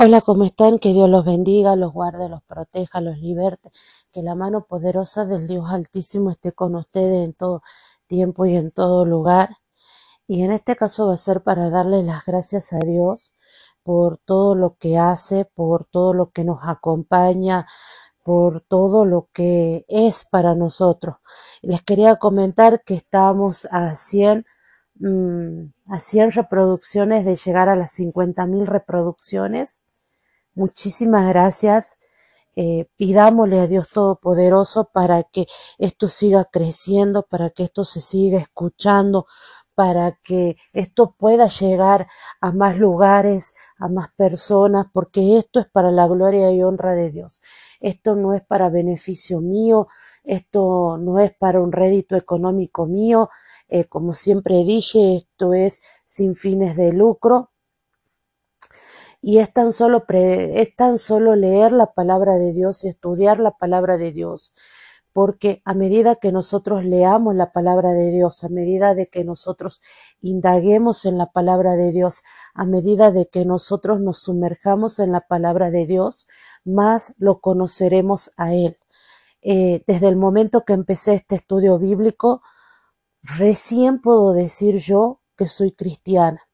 Hola, ¿cómo están? Que Dios los bendiga, los guarde, los proteja, los liberte. Que la mano poderosa del Dios Altísimo esté con ustedes en todo tiempo y en todo lugar. Y en este caso va a ser para darle las gracias a Dios por todo lo que hace, por todo lo que nos acompaña, por todo lo que es para nosotros. Les quería comentar que estamos a 100 mm, a 100 reproducciones de llegar a las 50.000 reproducciones Muchísimas gracias. Eh, pidámosle a Dios Todopoderoso para que esto siga creciendo, para que esto se siga escuchando, para que esto pueda llegar a más lugares, a más personas, porque esto es para la gloria y honra de Dios. Esto no es para beneficio mío, esto no es para un rédito económico mío, eh, como siempre dije, esto es sin fines de lucro, y es tan solo es tan solo leer la palabra de Dios y estudiar la palabra de Dios porque a medida que nosotros leamos la palabra de Dios, a medida de que nosotros indaguemos en la palabra de Dios, a medida de que nosotros nos sumerjamos en la palabra de Dios, más lo conoceremos a Él. Eh, desde el momento que empecé este estudio bíblico, recién puedo decir yo que soy cristiana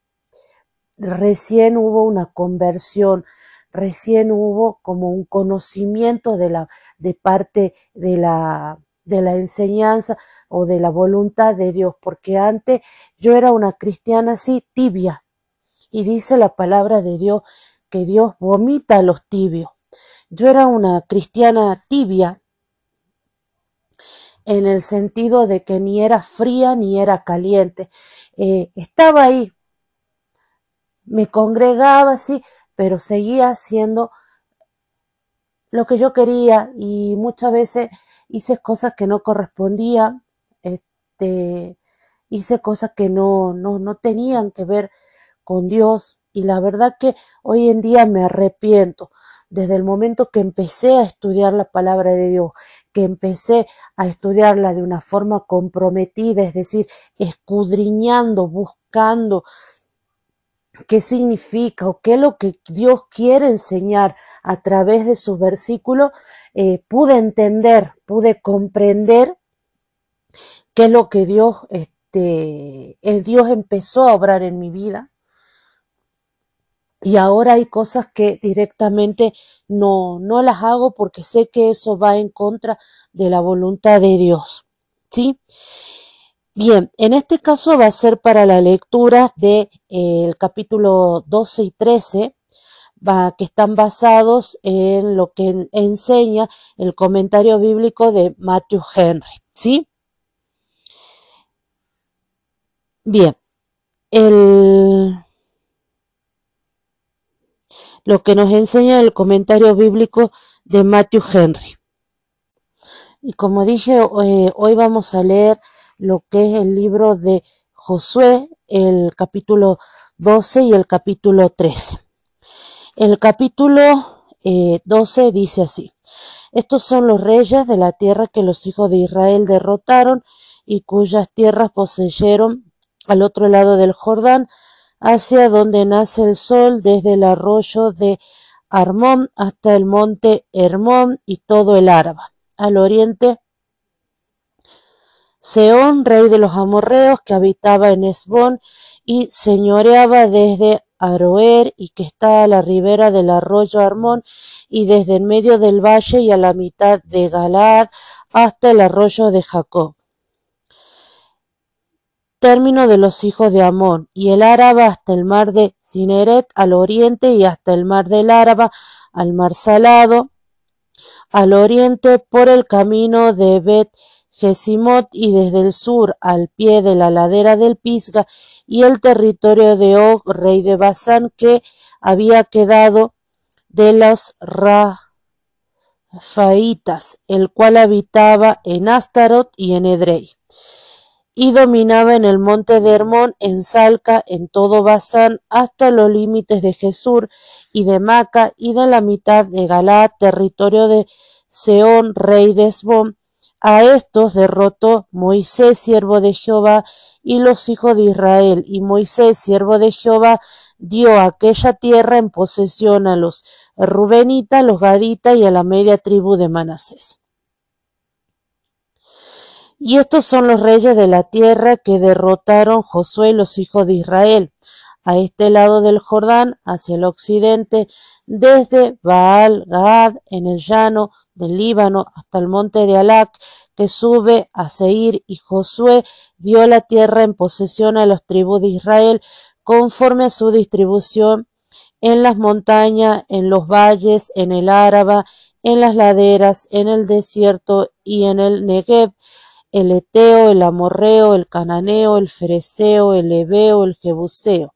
recién hubo una conversión, recién hubo como un conocimiento de la de parte de la de la enseñanza o de la voluntad de Dios, porque antes yo era una cristiana así tibia. Y dice la palabra de Dios que Dios vomita a los tibios. Yo era una cristiana tibia en el sentido de que ni era fría ni era caliente. Eh, estaba ahí, me congregaba así, pero seguía haciendo lo que yo quería y muchas veces hice cosas que no correspondían, este, hice cosas que no, no, no tenían que ver con Dios y la verdad que hoy en día me arrepiento. Desde el momento que empecé a estudiar la palabra de Dios, que empecé a estudiarla de una forma comprometida, es decir, escudriñando, buscando, qué significa o qué es lo que Dios quiere enseñar a través de sus versículos, eh, pude entender, pude comprender qué es lo que Dios, este, el Dios empezó a obrar en mi vida. Y ahora hay cosas que directamente no, no las hago porque sé que eso va en contra de la voluntad de Dios. ¿Sí? Bien, en este caso va a ser para la lectura del de, eh, capítulo 12 y 13, va, que están basados en lo que enseña el comentario bíblico de Matthew Henry, ¿sí? Bien, el, lo que nos enseña el comentario bíblico de Matthew Henry. Y como dije, eh, hoy vamos a leer lo que es el libro de Josué, el capítulo 12 y el capítulo 13. El capítulo 12 eh, dice así, estos son los reyes de la tierra que los hijos de Israel derrotaron y cuyas tierras poseyeron al otro lado del Jordán, hacia donde nace el sol, desde el arroyo de Armón hasta el monte Hermón y todo el Arba. Al oriente Seón, rey de los amorreos, que habitaba en Esbón y señoreaba desde Aroer y que está a la ribera del arroyo Armón y desde en medio del valle y a la mitad de Galaad hasta el arroyo de Jacob. Término de los hijos de Amón y el Áraba hasta el mar de Cineret al oriente y hasta el mar del Áraba al mar salado al oriente por el camino de Bet Gesimot y desde el sur al pie de la ladera del Pisga y el territorio de Og, rey de Basán, que había quedado de los Rafaitas, el cual habitaba en Astarot y en Edrei. Y dominaba en el monte de Hermón, en Salca, en todo Basán, hasta los límites de Jesur y de Maca, y de la mitad de Galá, territorio de Seón, rey de Esbón, a estos derrotó Moisés, siervo de Jehová, y los hijos de Israel, y Moisés, siervo de Jehová, dio aquella tierra en posesión a los Rubenitas, los Gaditas y a la media tribu de Manasés. Y estos son los reyes de la tierra que derrotaron Josué y los hijos de Israel, a este lado del Jordán, hacia el occidente, desde Baal Gad, en el llano del Líbano, hasta el monte de Alac, que sube a Seir, y Josué dio la tierra en posesión a los tribus de Israel, conforme a su distribución en las montañas, en los valles, en el Áraba, en las laderas, en el desierto y en el Negev, el Eteo, el Amorreo, el Cananeo, el Fereceo, el Ebeo, el Jebuseo.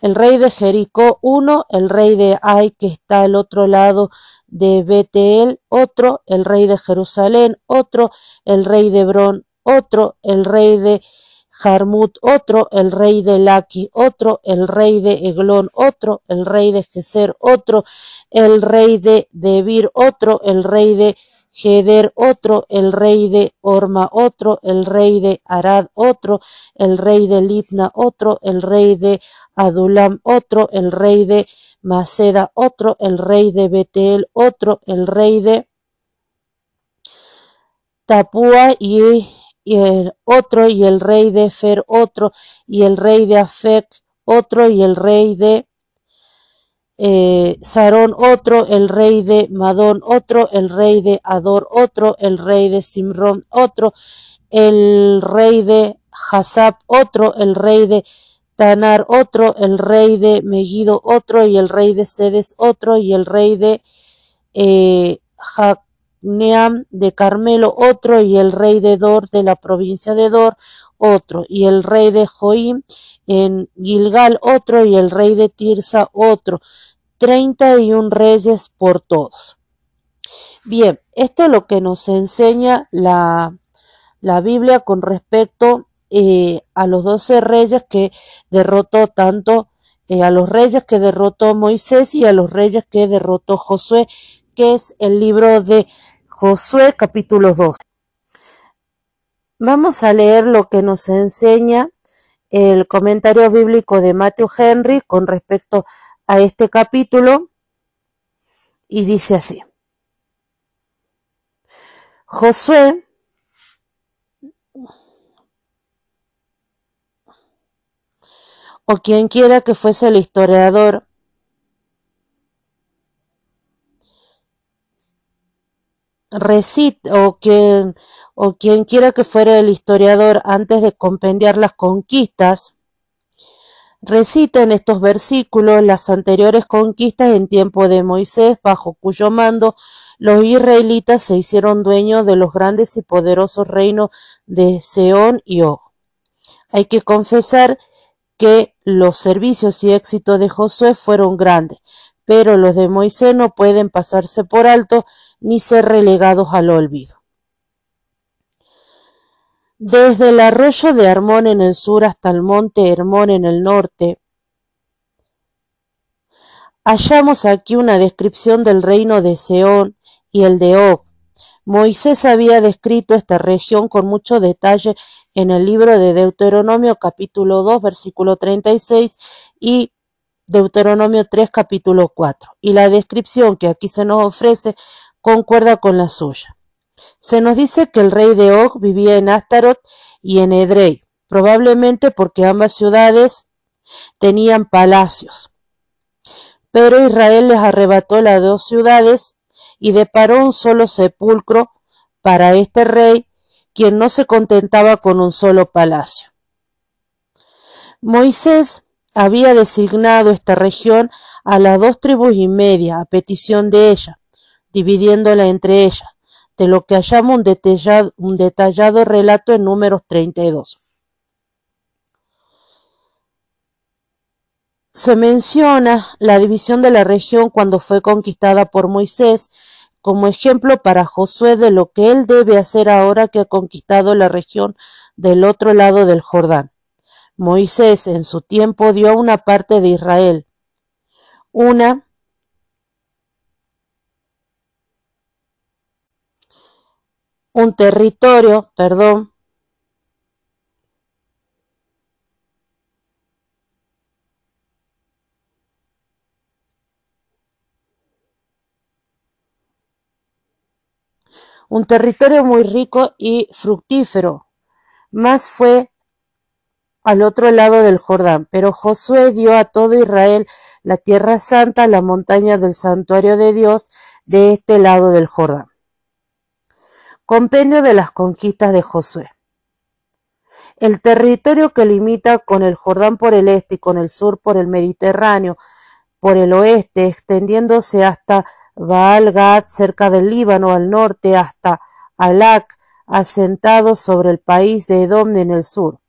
El rey de Jericó, uno, el rey de Ai, que está al otro lado de Betel, otro, el rey de Jerusalén, otro, el rey de Hebrón, otro, el rey de Jarmut, otro, el rey de Laki, otro, el rey de Eglón, otro, el rey de Geser, otro, el rey de Debir, otro, el rey de Heder otro, el rey de Orma otro, el rey de Arad otro, el rey de Libna otro, el rey de Adulam otro, el rey de Maceda otro, el rey de Betel otro, el rey de Tapúa y, el otro, y el rey de Fer otro, y el rey de Afec otro, y el rey de eh, Sarón otro, el rey de Madón otro, el rey de Ador otro, el rey de Simrón otro, el rey de Hasab otro, el rey de Tanar otro, el rey de Megido otro, y el rey de Sedes otro, y el rey de eh, de Carmelo otro, y el rey de Dor de la provincia de Dor otro, y el rey de Joim en Gilgal otro, y el rey de Tirsa otro, treinta y un reyes por todos. Bien, esto es lo que nos enseña la, la Biblia con respecto eh, a los doce reyes que derrotó tanto eh, a los reyes que derrotó Moisés y a los reyes que derrotó Josué, que es el libro de Josué capítulo 2. Vamos a leer lo que nos enseña el comentario bíblico de Matthew Henry con respecto a este capítulo y dice así. Josué o quien quiera que fuese el historiador recita o quien o quien quiera que fuera el historiador antes de compendiar las conquistas recita en estos versículos las anteriores conquistas en tiempo de Moisés, bajo cuyo mando los israelitas se hicieron dueños de los grandes y poderosos reinos de Seón y Og. Hay que confesar que los servicios y éxitos de Josué fueron grandes, pero los de Moisés no pueden pasarse por alto ni ser relegados al olvido. Desde el arroyo de Hermón en el sur hasta el monte Hermón en el norte, hallamos aquí una descripción del reino de Seón y el de Og. Moisés había descrito esta región con mucho detalle en el libro de Deuteronomio capítulo 2 versículo 36 y Deuteronomio 3 capítulo 4. Y la descripción que aquí se nos ofrece concuerda con la suya. Se nos dice que el rey de Og vivía en Astarot y en Edrei, probablemente porque ambas ciudades tenían palacios. Pero Israel les arrebató las dos ciudades y deparó un solo sepulcro para este rey, quien no se contentaba con un solo palacio. Moisés había designado esta región a las dos tribus y media a petición de ella, dividiéndola entre ellas de lo que hallamos un detallado, un detallado relato en números 32. Se menciona la división de la región cuando fue conquistada por Moisés como ejemplo para Josué de lo que él debe hacer ahora que ha conquistado la región del otro lado del Jordán. Moisés en su tiempo dio una parte de Israel, una un territorio, perdón, un territorio muy rico y fructífero. Más fue al otro lado del Jordán. Pero Josué dio a todo Israel la tierra santa, la montaña del santuario de Dios, de este lado del Jordán. Compendio de las conquistas de Josué. El territorio que limita con el Jordán por el este y con el sur por el Mediterráneo, por el oeste, extendiéndose hasta Baal Gad, cerca del Líbano, al norte, hasta Alac, asentado sobre el país de Edom en el sur.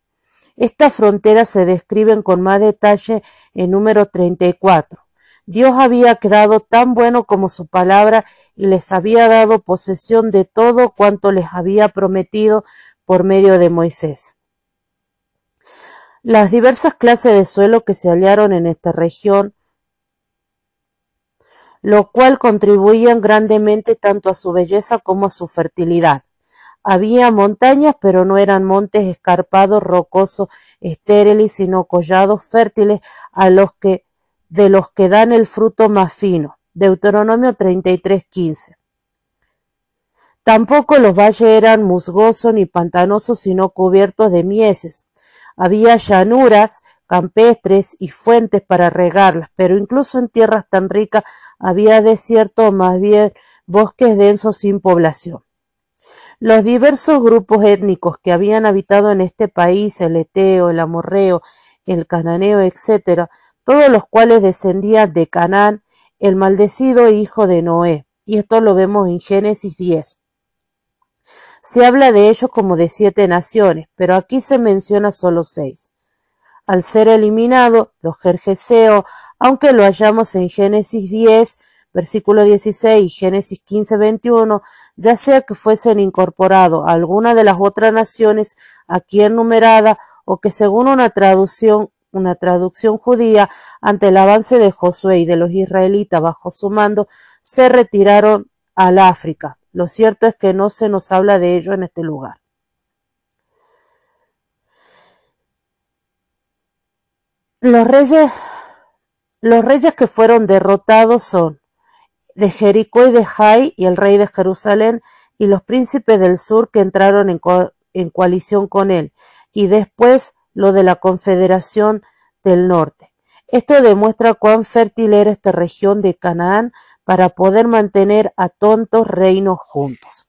Estas fronteras se describen con más detalle en número 34. Dios había quedado tan bueno como su palabra y les había dado posesión de todo cuanto les había prometido por medio de Moisés. Las diversas clases de suelo que se hallaron en esta región, lo cual contribuían grandemente tanto a su belleza como a su fertilidad. Había montañas, pero no eran montes escarpados, rocosos, estériles, sino collados fértiles a los que, de los que dan el fruto más fino. Deuteronomio 33:15. Tampoco los valles eran musgosos ni pantanosos, sino cubiertos de mieses. Había llanuras campestres y fuentes para regarlas, pero incluso en tierras tan ricas había desierto o más bien bosques densos sin población. Los diversos grupos étnicos que habían habitado en este país, el eteo, el amorreo, el cananeo, etc., todos los cuales descendían de Canaán, el maldecido hijo de Noé. Y esto lo vemos en Génesis 10. Se habla de ellos como de siete naciones, pero aquí se menciona solo seis. Al ser eliminado, los jerjeseos, aunque lo hallamos en Génesis 10, versículo 16 Génesis 15, 21, ya sea que fuesen incorporados a alguna de las otras naciones aquí enumerada o que según una traducción una traducción judía, ante el avance de Josué y de los israelitas bajo su mando, se retiraron al África. Lo cierto es que no se nos habla de ello en este lugar. Los reyes, los reyes que fueron derrotados son de Jericó y de Jai y el rey de Jerusalén y los príncipes del sur que entraron en, en coalición con él, y después lo de la confederación del norte. Esto demuestra cuán fértil era esta región de Canaán para poder mantener a tontos reinos juntos.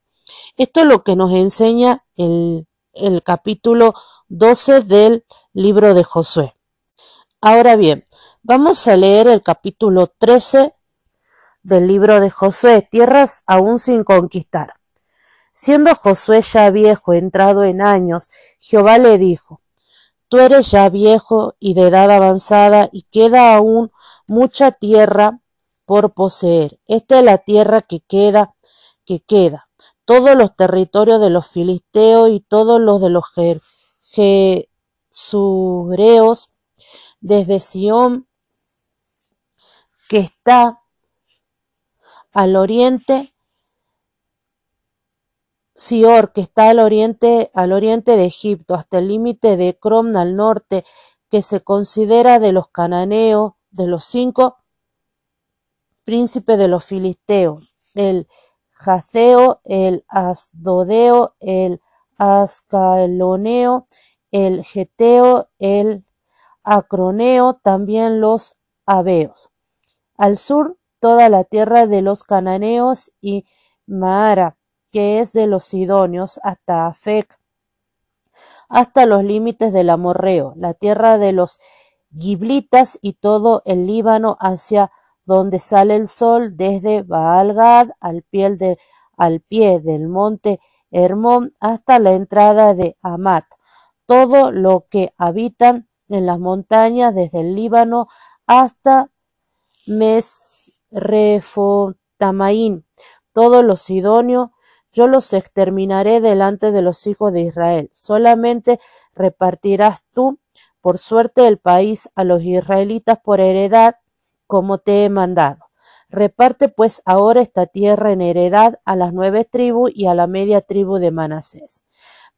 Esto es lo que nos enseña el, el capítulo 12 del libro de Josué. Ahora bien, vamos a leer el capítulo 13 del libro de Josué, tierras aún sin conquistar. Siendo Josué ya viejo, entrado en años, Jehová le dijo, Tú eres ya viejo y de edad avanzada y queda aún mucha tierra por poseer. Esta es la tierra que queda, que queda. Todos los territorios de los filisteos y todos los de los jesureos, desde Sión, que está al oriente, Sior, que está al oriente, al oriente de Egipto, hasta el límite de Crom al norte, que se considera de los cananeos, de los cinco príncipes de los filisteos, el Jaceo, el Asdodeo, el Ascaloneo, el Geteo, el Acroneo, también los Abeos. Al sur toda la tierra de los cananeos y Maara, que es de los sidonios, hasta Afec, hasta los límites del amorreo, la tierra de los giblitas y todo el Líbano hacia donde sale el sol, desde Baalgad al pie, al pie del monte Hermón hasta la entrada de Amat, todo lo que habitan en las montañas desde el Líbano hasta Mes Refotamaín, todos los sidonios, yo los exterminaré delante de los hijos de Israel. Solamente repartirás tú por suerte el país a los israelitas por heredad, como te he mandado. Reparte pues ahora esta tierra en heredad a las nueve tribus y a la media tribu de Manasés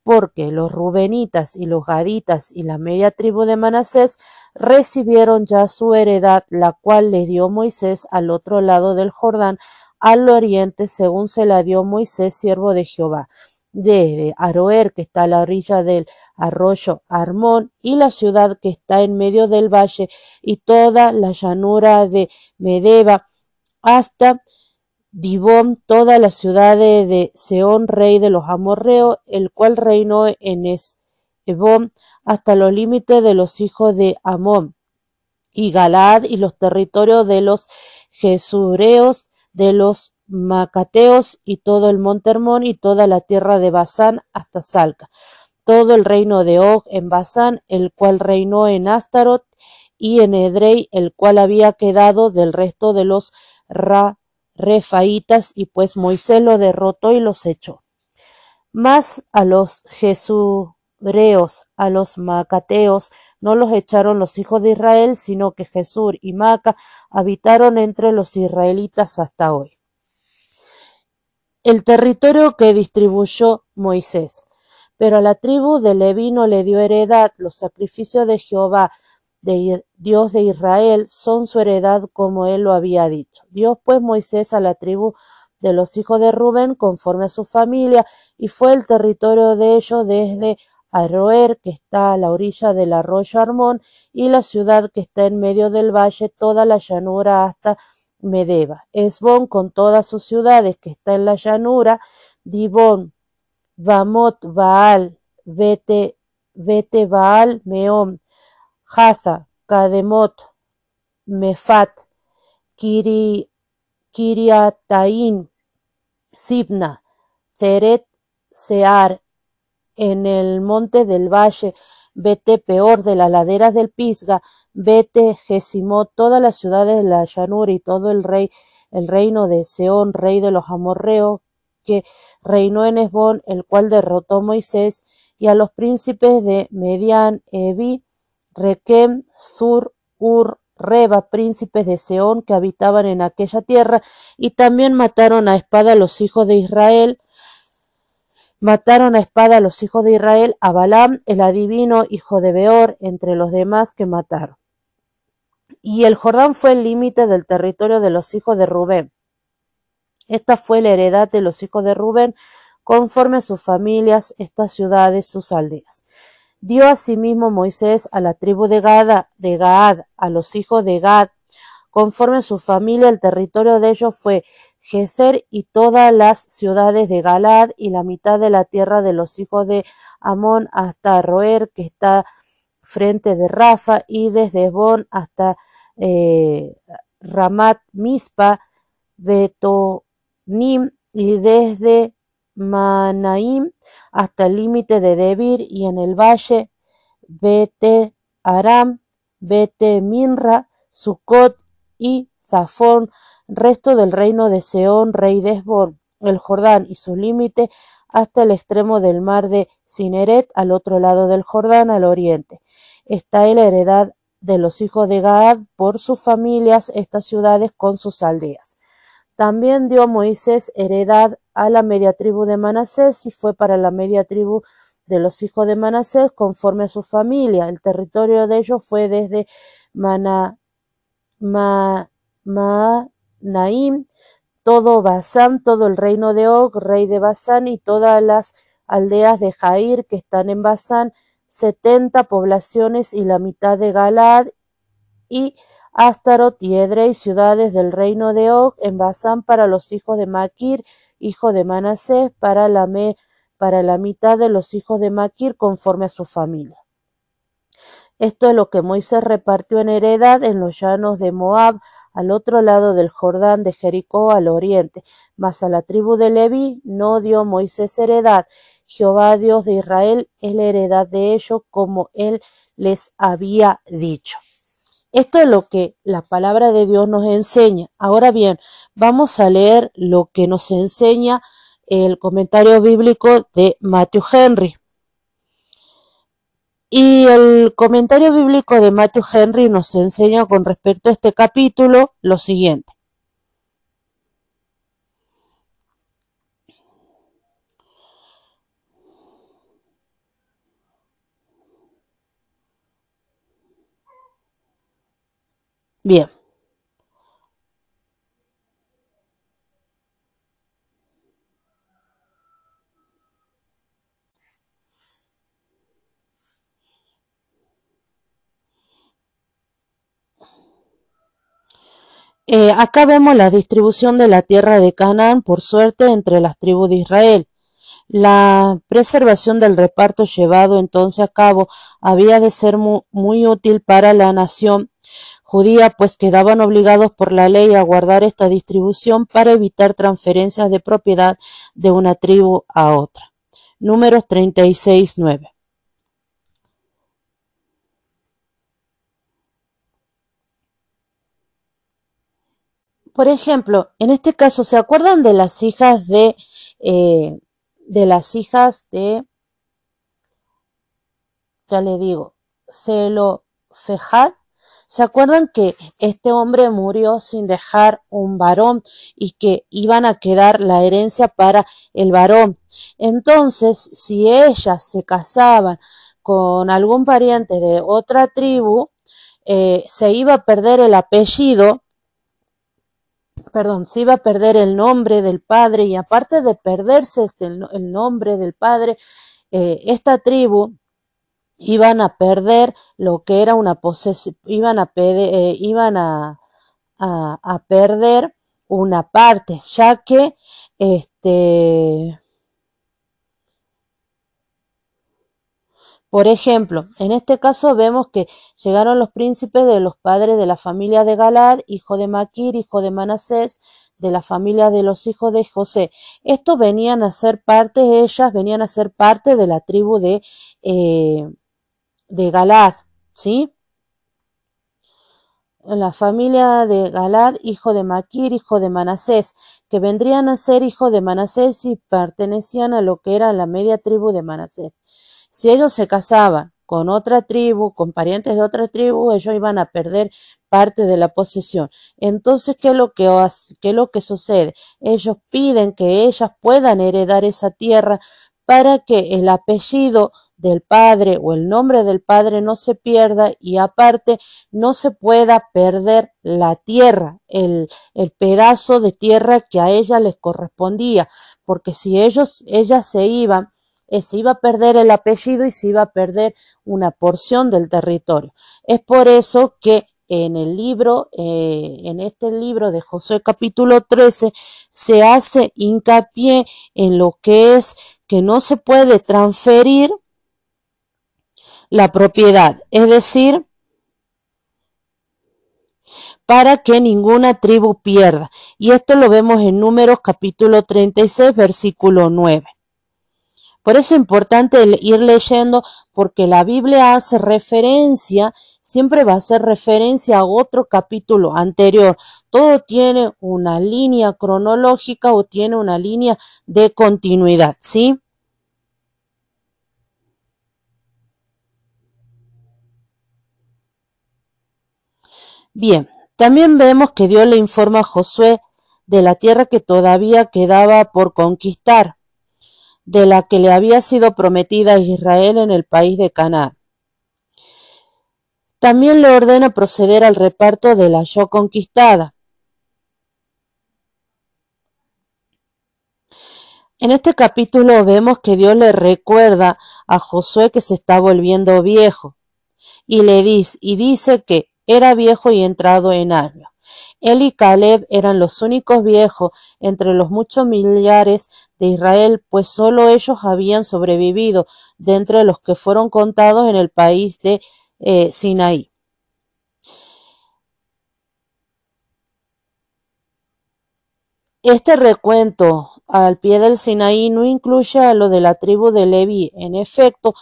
porque los rubenitas y los gaditas y la media tribu de Manasés recibieron ya su heredad, la cual les dio Moisés al otro lado del Jordán, al oriente, según se la dio Moisés, siervo de Jehová, desde Aroer, que está a la orilla del arroyo Armón, y la ciudad que está en medio del valle, y toda la llanura de Medeba, hasta Dibón, toda la ciudad de Seón, rey de los amorreos, el cual reinó en Esbón, hasta los límites de los hijos de Amón, y Galad, y los territorios de los Jesureos, de los Macateos, y todo el monte Hermón, y toda la tierra de Basán, hasta Salca, todo el reino de Og en Basán, el cual reinó en Astarot, y en Edrei, el cual había quedado del resto de los Ra Refaitas, y pues Moisés lo derrotó y los echó. Mas a los Jesureos, a los Macateos, no los echaron los hijos de Israel, sino que Jesur y Maca habitaron entre los israelitas hasta hoy. El territorio que distribuyó Moisés. Pero a la tribu de Leví no le dio heredad los sacrificios de Jehová, Dios de Israel, son su heredad como él lo había dicho. Dios pues Moisés a la tribu de los hijos de Rubén conforme a su familia, y fue el territorio de ellos desde Aroer, que está a la orilla del arroyo Armón, y la ciudad que está en medio del valle, toda la llanura hasta Medeba. Esbón con todas sus ciudades que está en la llanura, Dibón, Bamot, Baal, Bete, Bete Baal, Meón, Haza, Kademot, Mefat, Kiri, Kiriataín, Sibna, Ceret, Sear, en el monte del valle, vete peor de las laderas del Pisga, vete Gesimot, todas las ciudades de la llanura y todo el rey, el reino de Seón, rey de los amorreos, que reinó en Esbón, el cual derrotó Moisés, y a los príncipes de Median, Evi, Requem, Sur, Ur, Reba, príncipes de Seón que habitaban en aquella tierra, y también mataron a espada a los hijos de Israel, mataron a espada a los hijos de Israel, a Balaam, el adivino, hijo de Beor, entre los demás que mataron. Y el Jordán fue el límite del territorio de los hijos de Rubén. Esta fue la heredad de los hijos de Rubén, conforme a sus familias, estas ciudades, sus aldeas. Dio asimismo Moisés a la tribu de Gad, a los hijos de Gad, conforme a su familia, el territorio de ellos fue Gezer y todas las ciudades de Galad y la mitad de la tierra de los hijos de Amón hasta Roer, que está frente de Rafa, y desde Esbón hasta eh, Ramat Mizpa, Betonim, y desde Manaim hasta el límite de Debir y en el valle Bete Aram, Bete Minra, Sucot y Zafón, resto del reino de Seón, rey de Esbón, el Jordán y su límite hasta el extremo del mar de Cineret, al otro lado del Jordán, al oriente. Está la heredad de los hijos de Gaad por sus familias, estas ciudades con sus aldeas. También dio Moisés heredad a la media tribu de Manasés y fue para la media tribu de los hijos de Manasés conforme a su familia. El territorio de ellos fue desde Mana, todo Basán, todo el reino de Og, rey de Basán, y todas las aldeas de Jair que están en Basán, setenta poblaciones y la mitad de Galad, y Astarot y Edrei, ciudades del reino de Og, en Basán para los hijos de Maquir, hijo de Manasés, para la, mitad de los hijos de Maquir, conforme a su familia. Esto es lo que Moisés repartió en heredad en los llanos de Moab, al otro lado del Jordán de Jericó al oriente. Mas a la tribu de Leví no dio Moisés heredad. Jehová Dios de Israel es la heredad de ellos como él les había dicho. Esto es lo que la palabra de Dios nos enseña. Ahora bien, vamos a leer lo que nos enseña el comentario bíblico de Matthew Henry. Y el comentario bíblico de Matthew Henry nos enseña con respecto a este capítulo lo siguiente. Bien. Eh, acá vemos la distribución de la tierra de Canaán, por suerte, entre las tribus de Israel. La preservación del reparto llevado entonces a cabo había de ser muy, muy útil para la nación judía, pues quedaban obligados por la ley a guardar esta distribución para evitar transferencias de propiedad de una tribu a otra. Números 36.9. Por ejemplo, en este caso, ¿se acuerdan de las hijas de, eh, de las hijas de, ya le digo, Celo? ¿Se acuerdan que este hombre murió sin dejar un varón y que iban a quedar la herencia para el varón? Entonces, si ellas se casaban con algún pariente de otra tribu, eh, se iba a perder el apellido perdón, se iba a perder el nombre del padre y aparte de perderse el, nombre del padre, eh, esta tribu iban a perder lo que era una posesión, iban a, eh, iban a, a, perder una parte, ya que este Por ejemplo, en este caso vemos que llegaron los príncipes de los padres de la familia de Galad, hijo de Maquir, hijo de Manasés, de la familia de los hijos de José. Estos venían a ser parte, ellas venían a ser parte de la tribu de, eh, de Galad, ¿sí? La familia de Galad, hijo de Maquir, hijo de Manasés, que vendrían a ser hijos de Manasés y pertenecían a lo que era la media tribu de Manasés. Si ellos se casaban con otra tribu, con parientes de otra tribu, ellos iban a perder parte de la posesión. Entonces, ¿qué es lo que, qué es lo que sucede? Ellos piden que ellas puedan heredar esa tierra para que el apellido del padre o el nombre del padre no se pierda y aparte no se pueda perder la tierra, el, el pedazo de tierra que a ella les correspondía, porque si ellos, ellas se iban eh, se iba a perder el apellido y se iba a perder una porción del territorio. Es por eso que en el libro, eh, en este libro de Josué capítulo 13, se hace hincapié en lo que es que no se puede transferir la propiedad, es decir, para que ninguna tribu pierda. Y esto lo vemos en Números capítulo 36, versículo 9. Por eso es importante ir leyendo porque la Biblia hace referencia, siempre va a hacer referencia a otro capítulo anterior. Todo tiene una línea cronológica o tiene una línea de continuidad, ¿sí? Bien, también vemos que Dios le informa a Josué de la tierra que todavía quedaba por conquistar de la que le había sido prometida a Israel en el país de Canaán. También le ordena proceder al reparto de la yo conquistada. En este capítulo vemos que Dios le recuerda a Josué que se está volviendo viejo y le dice y dice que era viejo y entrado en años. Él y Caleb eran los únicos viejos entre los muchos millares de Israel, pues sólo ellos habían sobrevivido de los que fueron contados en el país de eh, Sinaí. Este recuento al pie del Sinaí no incluye a lo de la tribu de Leví. En efecto,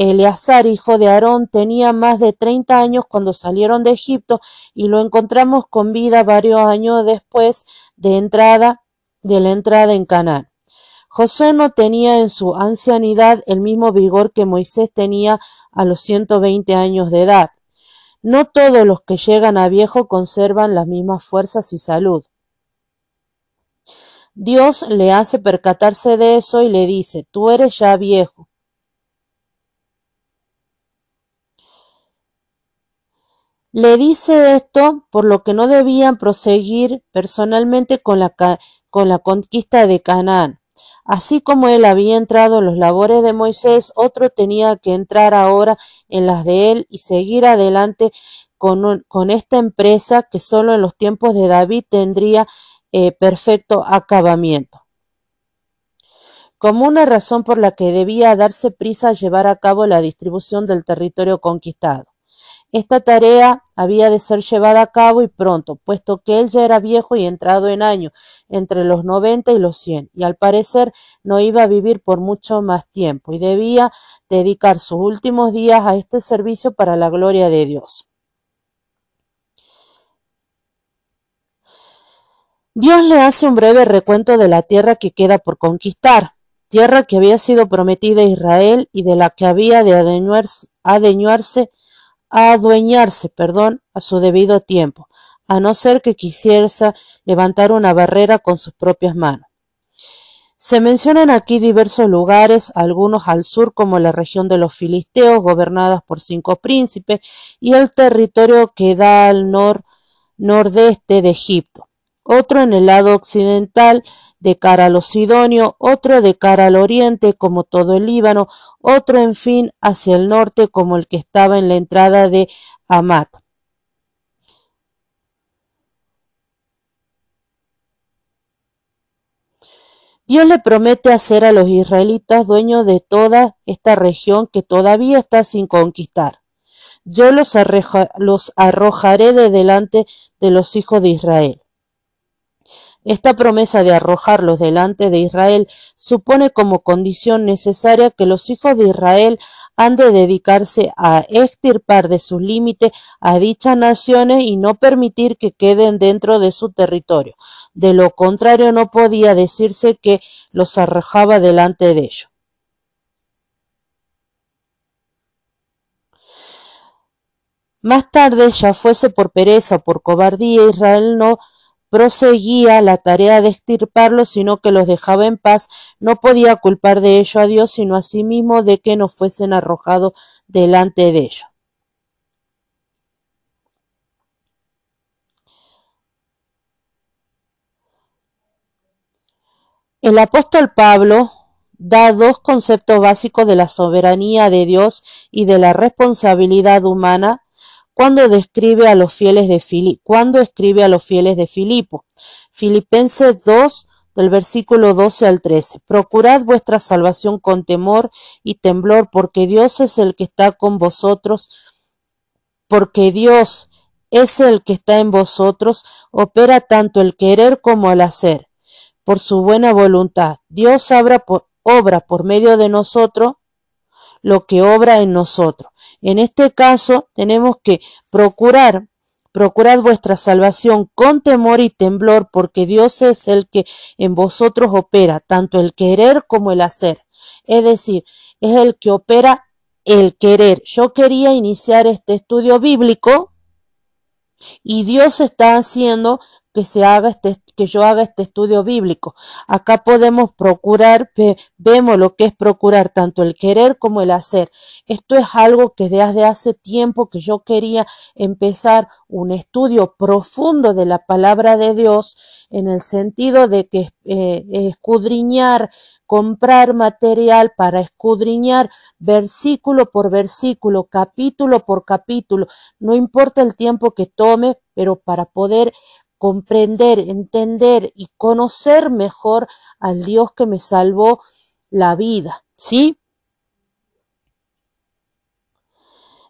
Eleazar, hijo de Aarón, tenía más de treinta años cuando salieron de Egipto y lo encontramos con vida varios años después de entrada de la entrada en Canaán. Josué no tenía en su ancianidad el mismo vigor que Moisés tenía a los ciento veinte años de edad. No todos los que llegan a viejo conservan las mismas fuerzas y salud. Dios le hace percatarse de eso y le dice, tú eres ya viejo Le dice esto por lo que no debían proseguir personalmente con la, con la conquista de Canaán. Así como él había entrado en los labores de Moisés, otro tenía que entrar ahora en las de él y seguir adelante con, con, esta empresa que solo en los tiempos de David tendría eh, perfecto acabamiento. Como una razón por la que debía darse prisa a llevar a cabo la distribución del territorio conquistado. Esta tarea había de ser llevada a cabo y pronto, puesto que él ya era viejo y entrado en año, entre los noventa y los cien, y al parecer no iba a vivir por mucho más tiempo, y debía dedicar sus últimos días a este servicio para la gloria de Dios. Dios le hace un breve recuento de la tierra que queda por conquistar, tierra que había sido prometida a Israel y de la que había de adeñarse a adueñarse, perdón, a su debido tiempo, a no ser que quisiese levantar una barrera con sus propias manos. Se mencionan aquí diversos lugares, algunos al sur como la región de los filisteos, gobernadas por cinco príncipes, y el territorio que da al nor nordeste de Egipto otro en el lado occidental de cara a los sidonios, otro de cara al oriente como todo el Líbano, otro en fin hacia el norte como el que estaba en la entrada de Amat. Dios le promete hacer a los israelitas dueños de toda esta región que todavía está sin conquistar. Yo los arrojaré de delante de los hijos de Israel. Esta promesa de arrojarlos delante de Israel supone como condición necesaria que los hijos de Israel han de dedicarse a extirpar de sus límites a dichas naciones y no permitir que queden dentro de su territorio. De lo contrario no podía decirse que los arrojaba delante de ellos. Más tarde, ya fuese por pereza o por cobardía, Israel no proseguía la tarea de extirparlos, sino que los dejaba en paz, no podía culpar de ello a Dios, sino a sí mismo de que no fuesen arrojados delante de ellos. El apóstol Pablo da dos conceptos básicos de la soberanía de Dios y de la responsabilidad humana cuando describe a los fieles de cuando escribe a los fieles de Filipo. Filipenses 2 del versículo 12 al 13. Procurad vuestra salvación con temor y temblor, porque Dios es el que está con vosotros, porque Dios es el que está en vosotros, opera tanto el querer como el hacer, por su buena voluntad. Dios obra por, obra por medio de nosotros lo que obra en nosotros. En este caso tenemos que procurar, procurad vuestra salvación con temor y temblor, porque Dios es el que en vosotros opera, tanto el querer como el hacer. Es decir, es el que opera el querer. Yo quería iniciar este estudio bíblico y Dios está haciendo que se haga este que yo haga este estudio bíblico. Acá podemos procurar, vemos lo que es procurar tanto el querer como el hacer. Esto es algo que desde hace tiempo que yo quería empezar un estudio profundo de la palabra de Dios en el sentido de que eh, escudriñar, comprar material para escudriñar versículo por versículo, capítulo por capítulo, no importa el tiempo que tome, pero para poder comprender, entender y conocer mejor al Dios que me salvó la vida, ¿sí?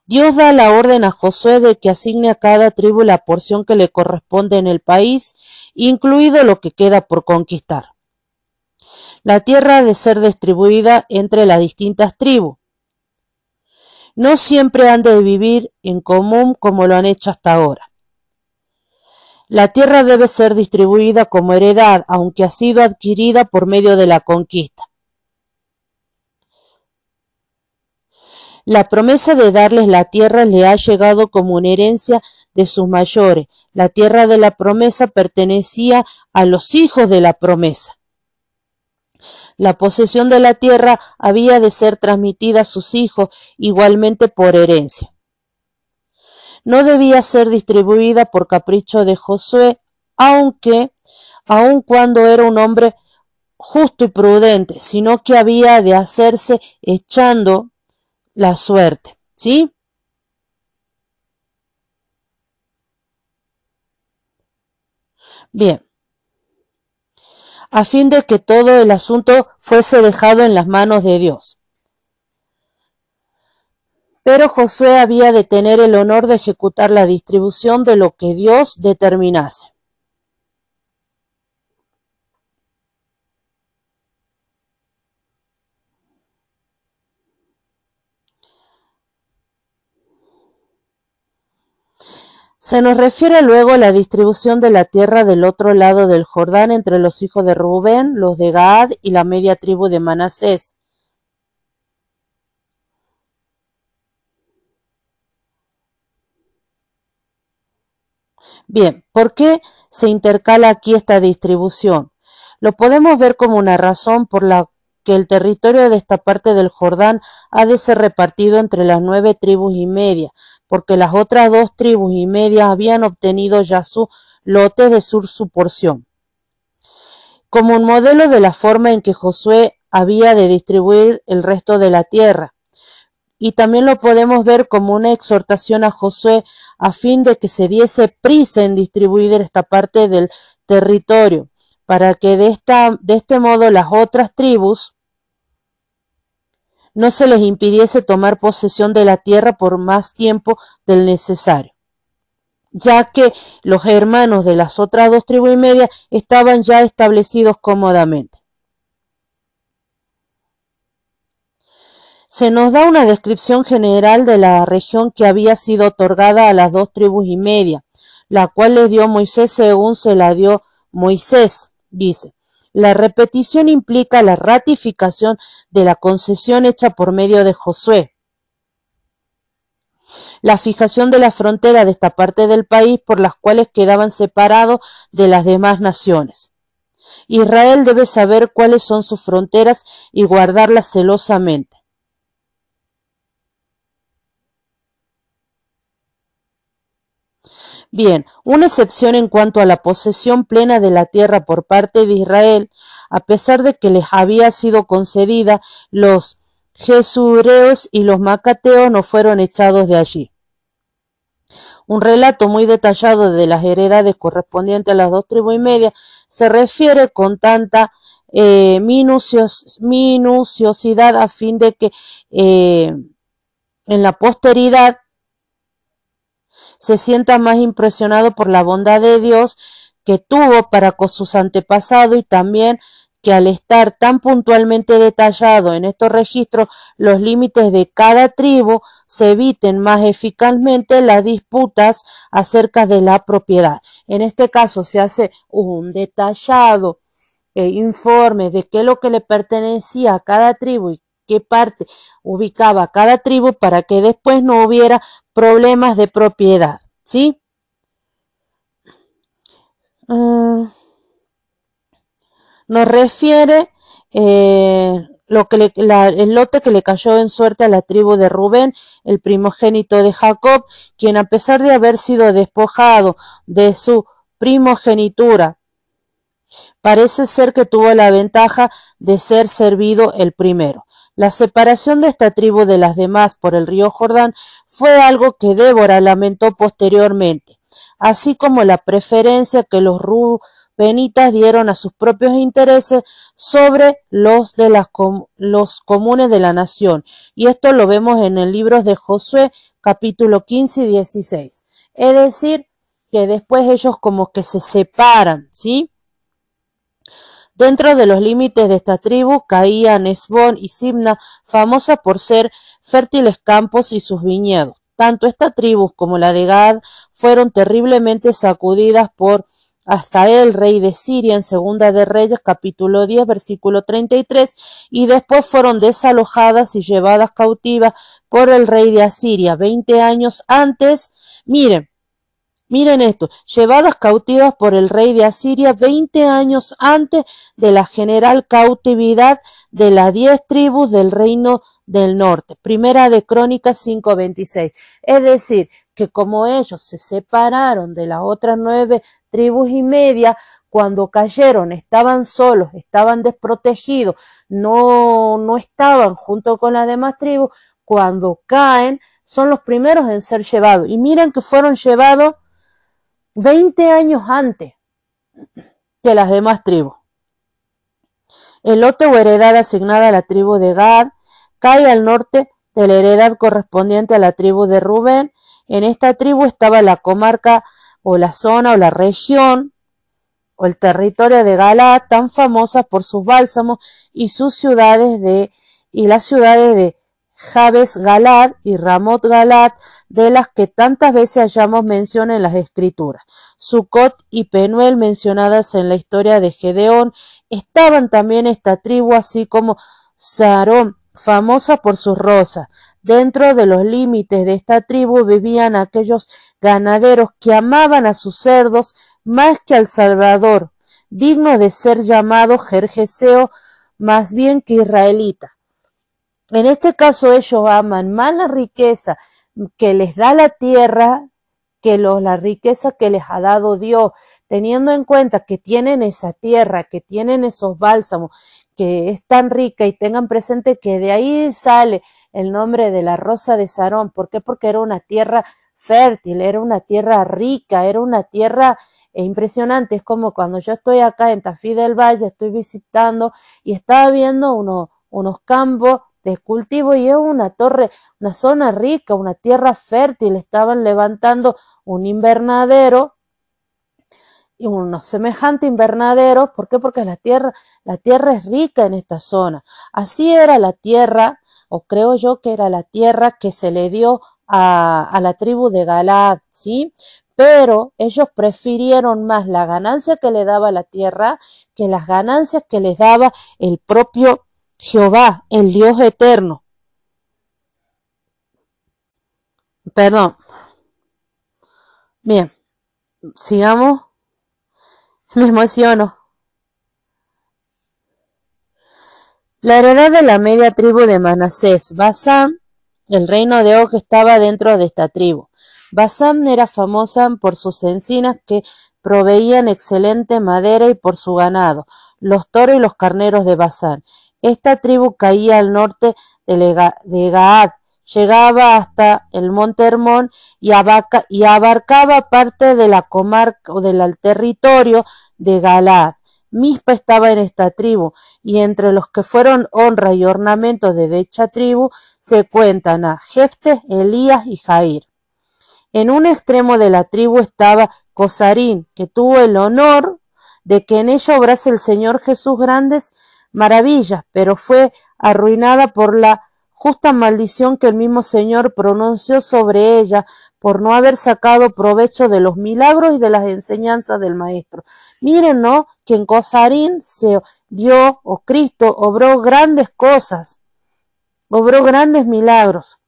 Dios da la orden a Josué de que asigne a cada tribu la porción que le corresponde en el país, incluido lo que queda por conquistar. La tierra ha de ser distribuida entre las distintas tribus. No siempre han de vivir en común como lo han hecho hasta ahora. La tierra debe ser distribuida como heredad, aunque ha sido adquirida por medio de la conquista. La promesa de darles la tierra le ha llegado como una herencia de sus mayores. La tierra de la promesa pertenecía a los hijos de la promesa. La posesión de la tierra había de ser transmitida a sus hijos igualmente por herencia no debía ser distribuida por capricho de Josué, aunque, aun cuando era un hombre justo y prudente, sino que había de hacerse echando la suerte, ¿sí? Bien. A fin de que todo el asunto fuese dejado en las manos de Dios. Pero Josué había de tener el honor de ejecutar la distribución de lo que Dios determinase. Se nos refiere luego la distribución de la tierra del otro lado del Jordán entre los hijos de Rubén, los de Gad y la media tribu de Manasés. Bien, ¿por qué se intercala aquí esta distribución? Lo podemos ver como una razón por la que el territorio de esta parte del Jordán ha de ser repartido entre las nueve tribus y media, porque las otras dos tribus y media habían obtenido ya su lote de sur su porción. Como un modelo de la forma en que Josué había de distribuir el resto de la tierra. Y también lo podemos ver como una exhortación a Josué a fin de que se diese prisa en distribuir esta parte del territorio, para que de, esta, de este modo las otras tribus no se les impidiese tomar posesión de la tierra por más tiempo del necesario, ya que los hermanos de las otras dos tribus y media estaban ya establecidos cómodamente. Se nos da una descripción general de la región que había sido otorgada a las dos tribus y media, la cual le dio Moisés según se la dio Moisés, dice. La repetición implica la ratificación de la concesión hecha por medio de Josué. La fijación de la frontera de esta parte del país por las cuales quedaban separados de las demás naciones. Israel debe saber cuáles son sus fronteras y guardarlas celosamente. Bien, una excepción en cuanto a la posesión plena de la tierra por parte de Israel, a pesar de que les había sido concedida, los jesureos y los macateos no fueron echados de allí. Un relato muy detallado de las heredades correspondientes a las dos tribus y media se refiere con tanta eh, minuciosidad a fin de que eh, en la posteridad se sienta más impresionado por la bondad de Dios que tuvo para con sus antepasados y también que al estar tan puntualmente detallado en estos registros los límites de cada tribu se eviten más eficazmente las disputas acerca de la propiedad. En este caso se hace un detallado eh, informe de qué es lo que le pertenecía a cada tribu y qué parte ubicaba cada tribu para que después no hubiera problemas de propiedad, ¿sí? Ah, nos refiere eh, lo que el lote que le cayó en suerte a la tribu de Rubén, el primogénito de Jacob, quien a pesar de haber sido despojado de su primogenitura, parece ser que tuvo la ventaja de ser servido el primero. La separación de esta tribu de las demás por el río Jordán fue algo que Débora lamentó posteriormente, así como la preferencia que los rubenitas dieron a sus propios intereses sobre los de los comunes de la nación. Y esto lo vemos en el libro de Josué capítulo 15 y 16. Es decir, que después ellos como que se separan, ¿sí? Dentro de los límites de esta tribu caían Esbón y Simna, famosa por ser fértiles campos y sus viñedos. Tanto esta tribu como la de Gad fueron terriblemente sacudidas por Azael, rey de Siria, en Segunda de Reyes, capítulo 10, versículo 33, y después fueron desalojadas y llevadas cautivas por el rey de Asiria, veinte años antes. Miren, Miren esto, llevadas cautivas por el rey de Asiria veinte años antes de la general cautividad de las diez tribus del reino del norte. Primera de Crónicas 5.26. Es decir, que como ellos se separaron de las otras nueve tribus y media, cuando cayeron estaban solos, estaban desprotegidos, no, no estaban junto con las demás tribus, cuando caen son los primeros en ser llevados. Y miren que fueron llevados 20 años antes. que las demás tribus. El lote o heredad asignada a la tribu de Gad cae al norte de la heredad correspondiente a la tribu de Rubén. En esta tribu estaba la comarca o la zona o la región o el territorio de Galá, tan famosa por sus bálsamos y sus ciudades de y las ciudades de Jabes Galad y Ramot Galad, de las que tantas veces hallamos mención en las escrituras. Sucot y Penuel mencionadas en la historia de Gedeón, estaban también esta tribu, así como Sarón, famosa por sus rosas. Dentro de los límites de esta tribu vivían aquellos ganaderos que amaban a sus cerdos más que al Salvador, digno de ser llamado Jerjeseo más bien que israelita. En este caso ellos aman más la riqueza que les da la tierra que la riqueza que les ha dado Dios, teniendo en cuenta que tienen esa tierra, que tienen esos bálsamos, que es tan rica y tengan presente que de ahí sale el nombre de la rosa de Sarón. ¿Por qué? Porque era una tierra fértil, era una tierra rica, era una tierra impresionante. Es como cuando yo estoy acá en Tafí del Valle, estoy visitando y estaba viendo unos campos de cultivo y es una torre, una zona rica, una tierra fértil. Estaban levantando un invernadero y unos semejantes invernaderos. ¿Por qué? Porque la tierra, la tierra es rica en esta zona. Así era la tierra, o creo yo que era la tierra que se le dio a, a la tribu de Galad, ¿sí? Pero ellos prefirieron más la ganancia que le daba la tierra que las ganancias que les daba el propio Jehová, el Dios eterno. Perdón. Bien, sigamos. Me emociono. La heredad de la media tribu de Manasés, Basán, el reino de Og estaba dentro de esta tribu. Basán era famosa por sus encinas que proveían excelente madera y por su ganado, los toros y los carneros de Basán. Esta tribu caía al norte de Gaad, llegaba hasta el monte Hermón y, abarcaba parte de la comarca o del territorio de Galad. Mispa estaba en esta tribu, y entre los que fueron honra y ornamento de dicha tribu se cuentan a Jefte, Elías y Jair. En un extremo de la tribu estaba Cosarín, que tuvo el honor de que en ella obrase el Señor Jesús grandes maravillas, pero fue arruinada por la justa maldición que el mismo Señor pronunció sobre ella por no haber sacado provecho de los milagros y de las enseñanzas del Maestro. Miren, ¿no? Que en Cosarín se dio, o Cristo obró grandes cosas, obró grandes milagros.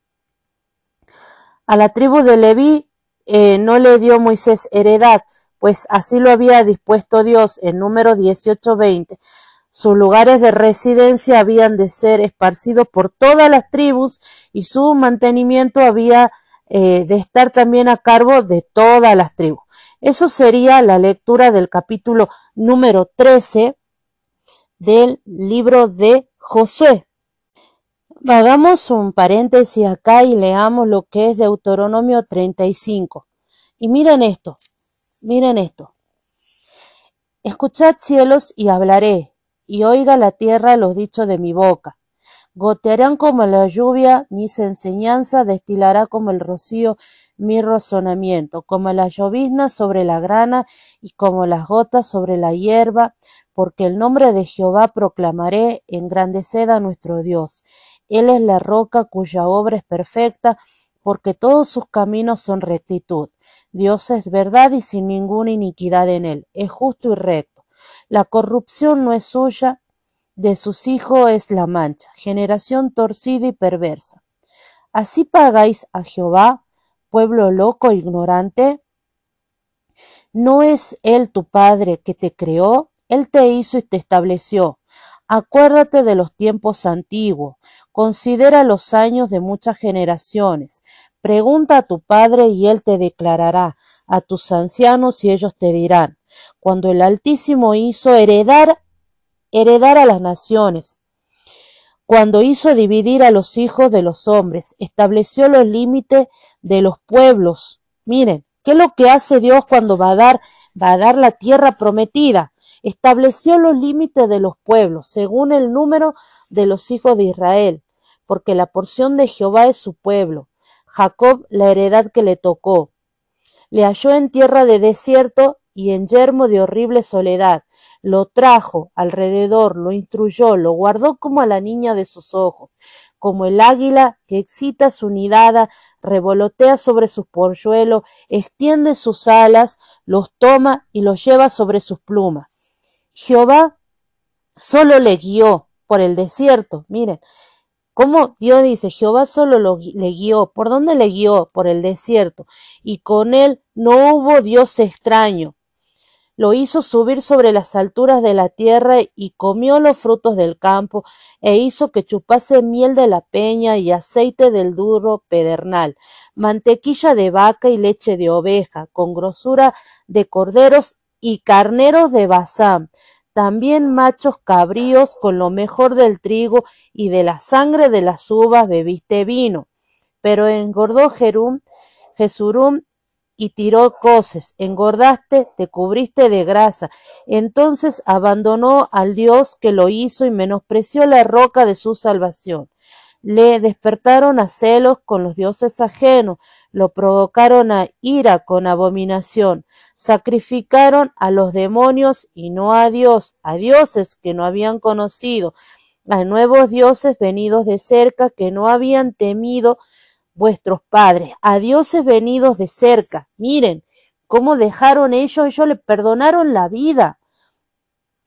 A la tribu de Leví eh, no le dio Moisés heredad, pues así lo había dispuesto Dios en número 18-20. Sus lugares de residencia habían de ser esparcidos por todas las tribus y su mantenimiento había eh, de estar también a cargo de todas las tribus. Eso sería la lectura del capítulo número 13 del libro de Josué. Hagamos un paréntesis acá y leamos lo que es Deuteronomio 35. Y miren esto, miren esto. Escuchad cielos y hablaré, y oiga la tierra los dichos de mi boca. Gotearán como la lluvia mis enseñanzas, destilará como el rocío mi razonamiento, como la llovizna sobre la grana y como las gotas sobre la hierba, porque el nombre de Jehová proclamaré, engrandeced a nuestro Dios. Él es la roca cuya obra es perfecta, porque todos sus caminos son rectitud. Dios es verdad y sin ninguna iniquidad en él, es justo y recto la corrupción no es suya, de sus hijos es la mancha, generación torcida y perversa. ¿Así pagáis a Jehová, pueblo loco e ignorante? ¿No es Él tu Padre que te creó? Él te hizo y te estableció. Acuérdate de los tiempos antiguos, considera los años de muchas generaciones. Pregunta a tu Padre y Él te declarará, a tus ancianos y ellos te dirán cuando el Altísimo hizo heredar, heredar a las naciones, cuando hizo dividir a los hijos de los hombres, estableció los límites de los pueblos. Miren, ¿Qué es lo que hace Dios cuando va a dar, va a dar la tierra prometida? Estableció los límites de los pueblos según el número de los hijos de Israel, porque la porción de Jehová es su pueblo, Jacob la heredad que le tocó. Le halló en tierra de desierto y en yermo de horrible soledad. Lo trajo alrededor, lo instruyó, lo guardó como a la niña de sus ojos, como el águila que excita su nidada, revolotea sobre sus polluelos, extiende sus alas, los toma y los lleva sobre sus plumas. Jehová solo le guió por el desierto. Miren, cómo Dios dice, Jehová solo lo, le guió. ¿Por dónde le guió? Por el desierto. Y con él no hubo Dios extraño lo hizo subir sobre las alturas de la tierra y comió los frutos del campo, e hizo que chupase miel de la peña y aceite del duro pedernal, mantequilla de vaca y leche de oveja, con grosura de corderos y carneros de Basán, también machos cabríos con lo mejor del trigo y de la sangre de las uvas bebiste vino. Pero engordó Jerum, Jesurum y tiró coces, engordaste, te cubriste de grasa. Entonces abandonó al Dios que lo hizo y menospreció la roca de su salvación. Le despertaron a celos con los dioses ajenos, lo provocaron a ira con abominación, sacrificaron a los demonios y no a Dios, a dioses que no habían conocido, a nuevos dioses venidos de cerca que no habían temido vuestros padres, a dioses venidos de cerca. Miren cómo dejaron ellos, ellos le perdonaron la vida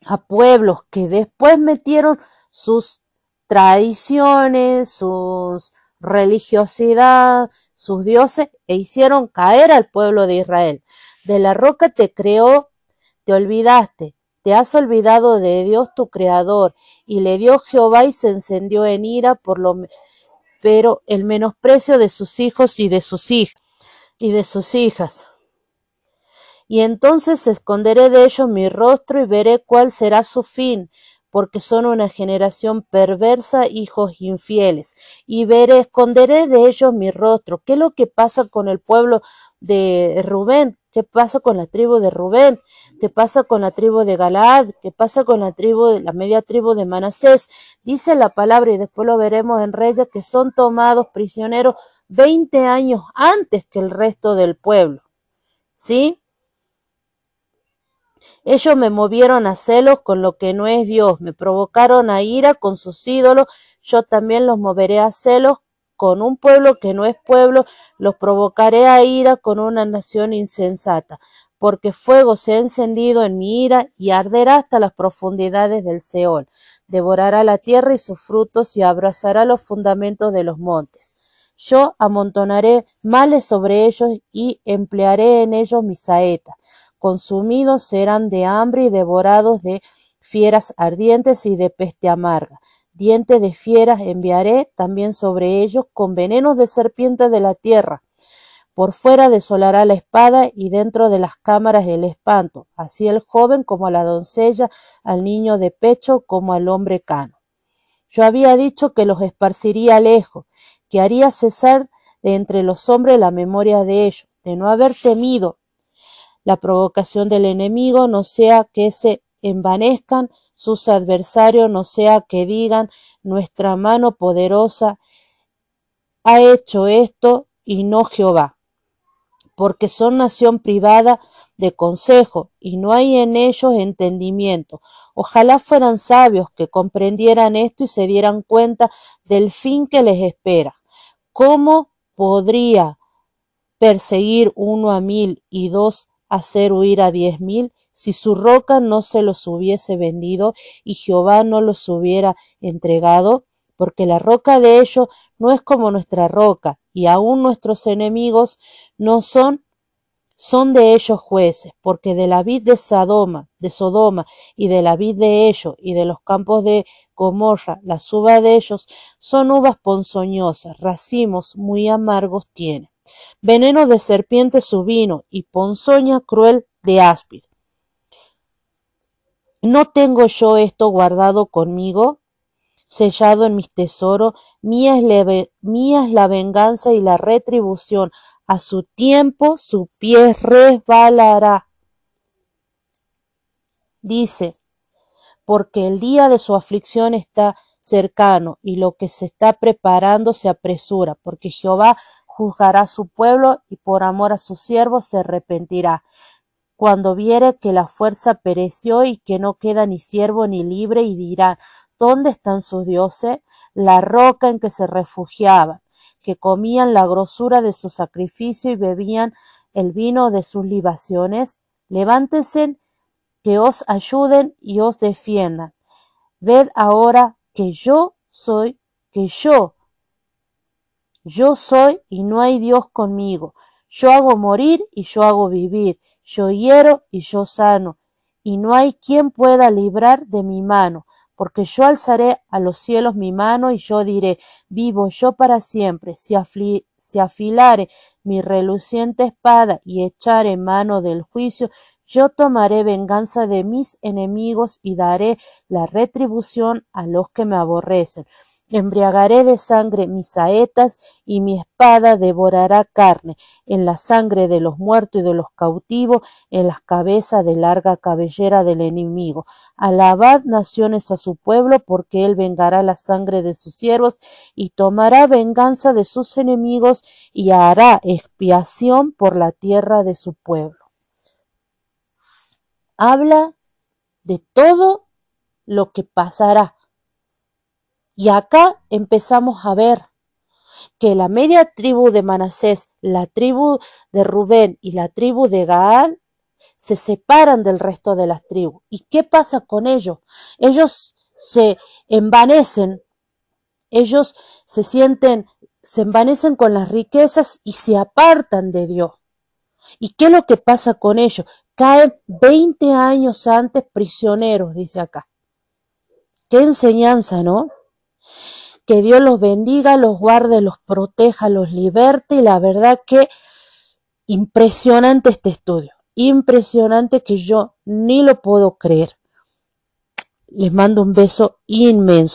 a pueblos que después metieron sus tradiciones, sus religiosidad, sus dioses e hicieron caer al pueblo de Israel. De la roca te creó, te olvidaste, te has olvidado de Dios tu creador, y le dio Jehová y se encendió en ira por lo pero el menosprecio de sus hijos y de sus hijas y de sus hijas. Y entonces esconderé de ellos mi rostro y veré cuál será su fin, porque son una generación perversa, hijos infieles. Y veré, esconderé de ellos mi rostro. ¿Qué es lo que pasa con el pueblo de Rubén? ¿Qué pasa con la tribu de Rubén? ¿Qué pasa con la tribu de Galaad? ¿Qué pasa con la tribu de la media tribu de Manasés? Dice la palabra y después lo veremos en Reyes que son tomados prisioneros 20 años antes que el resto del pueblo. ¿Sí? Ellos me movieron a celos con lo que no es Dios, me provocaron a ira con sus ídolos, yo también los moveré a celos con un pueblo que no es pueblo, los provocaré a ira con una nación insensata, porque fuego se ha encendido en mi ira y arderá hasta las profundidades del Seol, devorará la tierra y sus frutos y abrazará los fundamentos de los montes. Yo amontonaré males sobre ellos y emplearé en ellos mis saetas. Consumidos serán de hambre y devorados de fieras ardientes y de peste amarga diente de fieras enviaré también sobre ellos, con venenos de serpientes de la tierra. Por fuera desolará la espada y dentro de las cámaras el espanto, así el joven como a la doncella, al niño de pecho como al hombre cano. Yo había dicho que los esparciría lejos, que haría cesar de entre los hombres la memoria de ellos, de no haber temido la provocación del enemigo, no sea que se envanezcan sus adversarios, no sea que digan nuestra mano poderosa ha hecho esto y no Jehová, porque son nación privada de consejo y no hay en ellos entendimiento. Ojalá fueran sabios que comprendieran esto y se dieran cuenta del fin que les espera. ¿Cómo podría perseguir uno a mil y dos hacer huir a diez mil? Si su roca no se los hubiese vendido y Jehová no los hubiera entregado, porque la roca de ellos no es como nuestra roca, y aun nuestros enemigos no son son de ellos jueces, porque de la vid de Sodoma, de Sodoma, y de la vid de ellos, y de los campos de Gomorra, las uvas de ellos, son uvas ponzoñosas, racimos muy amargos tiene. Veneno de serpiente su vino, y ponzoña cruel de áspid. ¿No tengo yo esto guardado conmigo? sellado en mis tesoros, mía es, la venganza y la retribución, a su tiempo su pie resbalará. Dice, porque el día de su aflicción está cercano y lo que se está preparando se apresura, porque Jehová juzgará a su pueblo y por amor a sus siervos se arrepentirá. Cuando viere que la fuerza pereció y que no queda ni siervo ni libre y dirá, ¿dónde están sus dioses? La roca en que se refugiaban, que comían la grosura de su sacrificio y bebían el vino de sus libaciones. Levántense que os ayuden y os defiendan. Ved ahora que yo soy, que yo, yo soy y no hay Dios conmigo. Yo hago morir y yo hago vivir. Yo hiero y yo sano. Y no hay quien pueda librar de mi mano porque yo alzaré a los cielos mi mano y yo diré, vivo yo para siempre, si, afilare mi reluciente espada y echare mano del juicio, yo tomaré venganza de mis enemigos y daré la retribución a los que me aborrecen. Embriagaré de sangre mis saetas y mi espada devorará carne, en la sangre de los muertos y de los cautivos, en las cabezas de larga cabellera del enemigo. Alabad naciones a su pueblo, porque él vengará la sangre de sus siervos y tomará venganza de sus enemigos y hará expiación por la tierra de su pueblo. Habla de todo lo que pasará y acá empezamos a ver que la media tribu de Manasés, la tribu de Rubén y la tribu de Gaal se separan del resto de las tribus. ¿Y qué pasa con ellos? Ellos se envanecen, ellos se sienten, se envanecen con las riquezas y se apartan de Dios. ¿Y qué es lo que pasa con ellos? Caen 20 años antes prisioneros, dice acá. Qué enseñanza, ¿no? Que Dios los bendiga, los guarde, los proteja, los liberte y la verdad que impresionante este estudio, impresionante que yo ni lo puedo creer. Les mando un beso inmenso.